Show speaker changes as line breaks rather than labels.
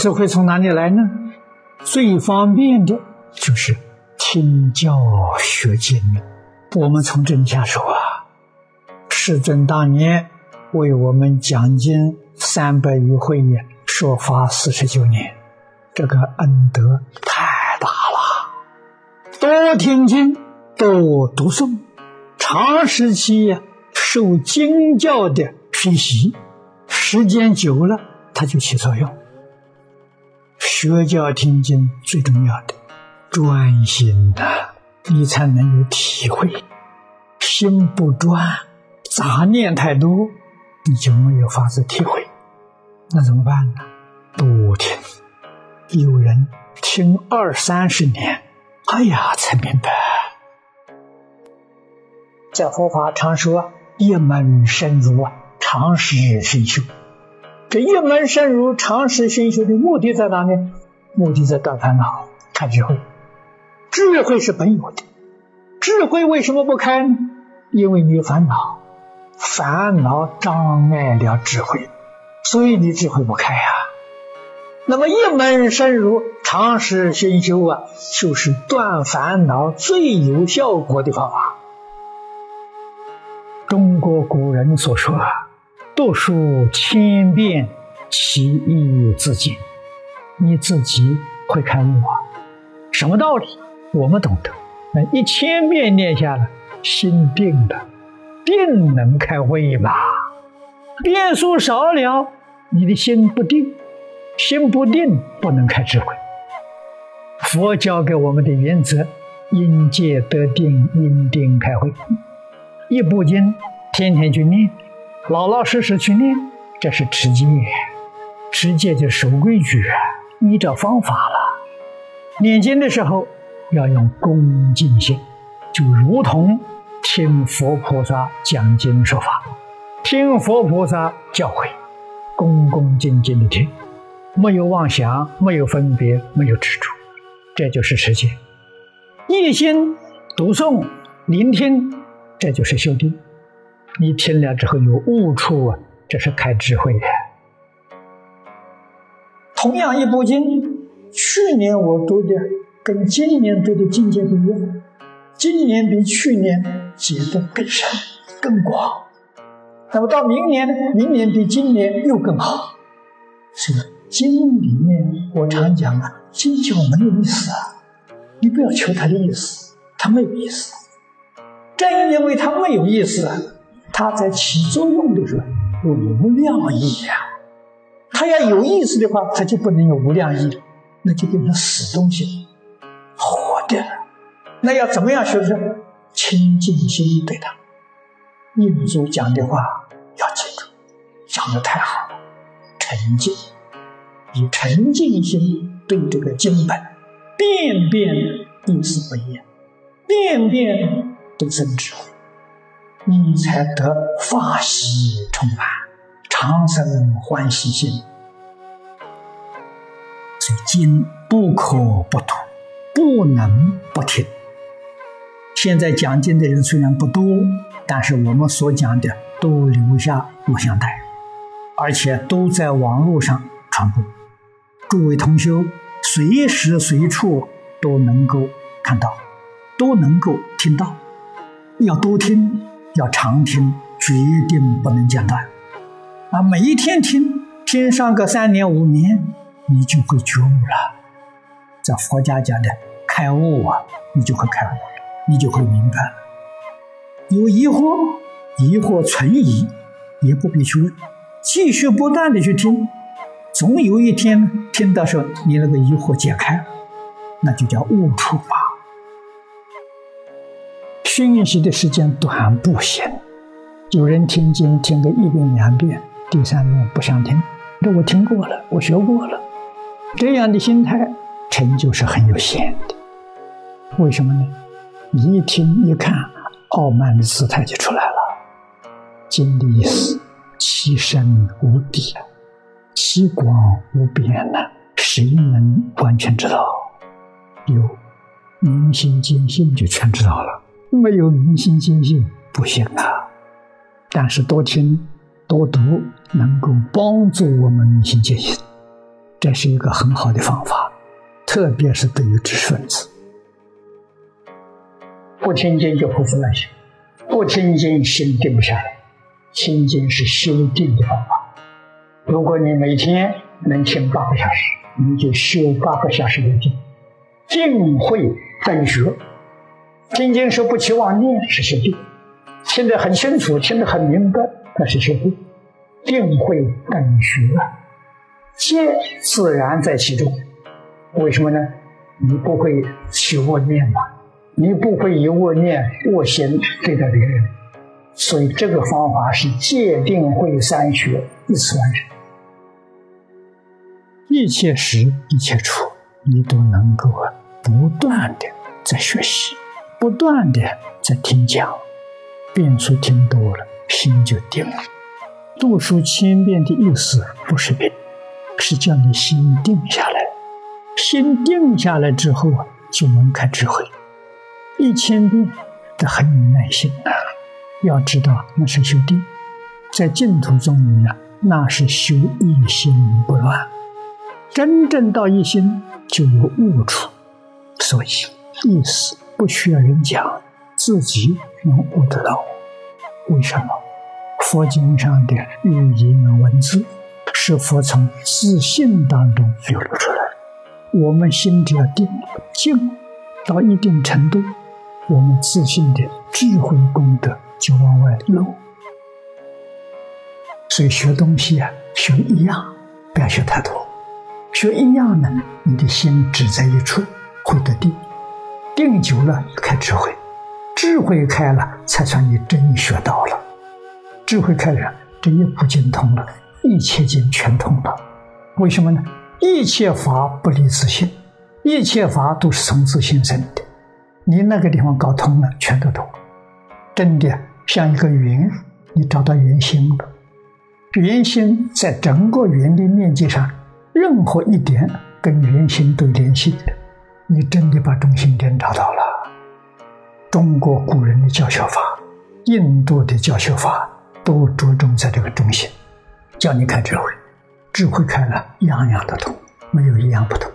智慧从哪里来呢？最方便的就是听教学经。我们从这里下手啊，世尊当年为我们讲经三百余会呢说法四十九年，这个恩德太大了。多听经，多读诵，长时期受经教的熏习，时间久了，它就起作用。学教听经最重要的，专心呐，你才能有体会。心不专，杂念太多，你就没有法子体会。那怎么办呢？多听。有人听二三十年，哎呀，才明白。在佛法常说一门深入啊，长时深修。这一门深入、常识深修的目的在哪呢？目的在断烦恼、开智慧。智慧是本有的，智慧为什么不开呢？因为你有烦恼，烦恼障碍了智慧，所以你智慧不开呀。那么一门深入、长时深修啊，就是断烦恼最有效果的方法。中国古人所说啊。读书千遍，其义自见。你自己会开悟啊？什么道理？我们懂得。那一千遍念下来，心定了，定能开慧嘛？变数少了，你的心不定，心不定不能开智慧。佛教给我们的原则：因戒得定，因定开慧。一部经，天天去念。老老实实去念，这是持戒。持戒就守规矩啊，依照方法了。念经的时候要用恭敬心，就如同听佛菩萨讲经说法，听佛菩萨教诲，恭恭敬敬的听，没有妄想，没有分别，没有执着，这就是持戒。一心读诵、聆听，这就是修定。你听了之后有悟处啊，这是开智慧的。同样一部经，去年我读的跟今年读的境界不一样，今年比去年解得更深、更广。那么到明年呢？明年比今年又更好。是的，经里面我常讲啊，经教没有意思啊，你不要求它的意思，它没有意思。正因为它没有意思。它在起作用的时候有无量意呀，它要有意思的话，它就不能有无量意了，那就变成死东西，活的了。那要怎么样学生？清净心对他，印祖讲的话要记住，讲的太好了，沉静，以沉静心对这个经本，遍遍意思不一样，遍遍都生智慧。你才得法喜充满，长生欢喜心。经不可不读，不能不听。现在讲经的人虽然不多，但是我们所讲的都留下录像带，而且都在网络上传播。诸位同修随时随处都能够看到，都能够听到，要多听。要常听，决定不能间断。啊，每一天听，听上个三年五年，你就会觉悟了。在佛家讲的开悟啊，你就会开悟，你就会明白了。有疑惑，疑惑存疑，也不必去问，继续不断的去听，总有一天听到说你那个疑惑解开了，那就叫悟出法。学习的时间短不行，有人听经听个一遍两遍，第三遍不想听，这我听过了，我学过了，这样的心态成就是很有限的。为什么呢？你一听一看，傲慢的姿态就出来了。经的意思，其深无底，其广无边呐？谁能完全知道？有明心见性，就全知道了。没有明心见性不行啊！但是多听多读，能够帮助我们明心见性。这是一个很好的方法，特别是对于知识分子。不听经就胡思乱想，不听经心定不下来。听经是修定的方法。如果你每天能听八个小时，你就修八个小时的定，定慧等学。听经说不起妄念是修定，听得很清楚，听得很明白，那是修定。定慧等学，戒自然在其中。为什么呢？你不会起恶念嘛？你不会以恶念、恶行对待别人，所以这个方法是戒定慧三学一次完成。一切时一切处，你都能够啊，不断的在学习，不断的在听讲，遍数听多了，心就定了。读书千遍的意思不是别的，是叫你心定下来。心定下来之后啊，就能开智慧。一千遍这很有耐心啊！要知道那是修定，在净土中呢，那是修一心不乱。真正到一心就有悟处，所以意思不需要人讲，自己能悟得到。为什么？佛经上的语言文字是佛从自信当中流露出来。我们心只要定静到一定程度。我们自信的智慧功德就往外露，所以学东西啊，学一样，不要学太多。学一样呢，你的心只在一处，会得定，定久了开智慧，智慧开了，才算你真学到了。智慧开了，这一部经通了，一切经全通了。为什么呢？一切法不离自性，一切法都是从自性生的。你那个地方搞通了，全都通。真的像一个圆，你找到圆心了。圆心在整个圆的面积上，任何一点跟圆心都联系的，你真的把中心点找到了。中国古人的教学法，印度的教学法，都着重在这个中心，教你看智慧。智慧开了，样样都通，没有一样不通。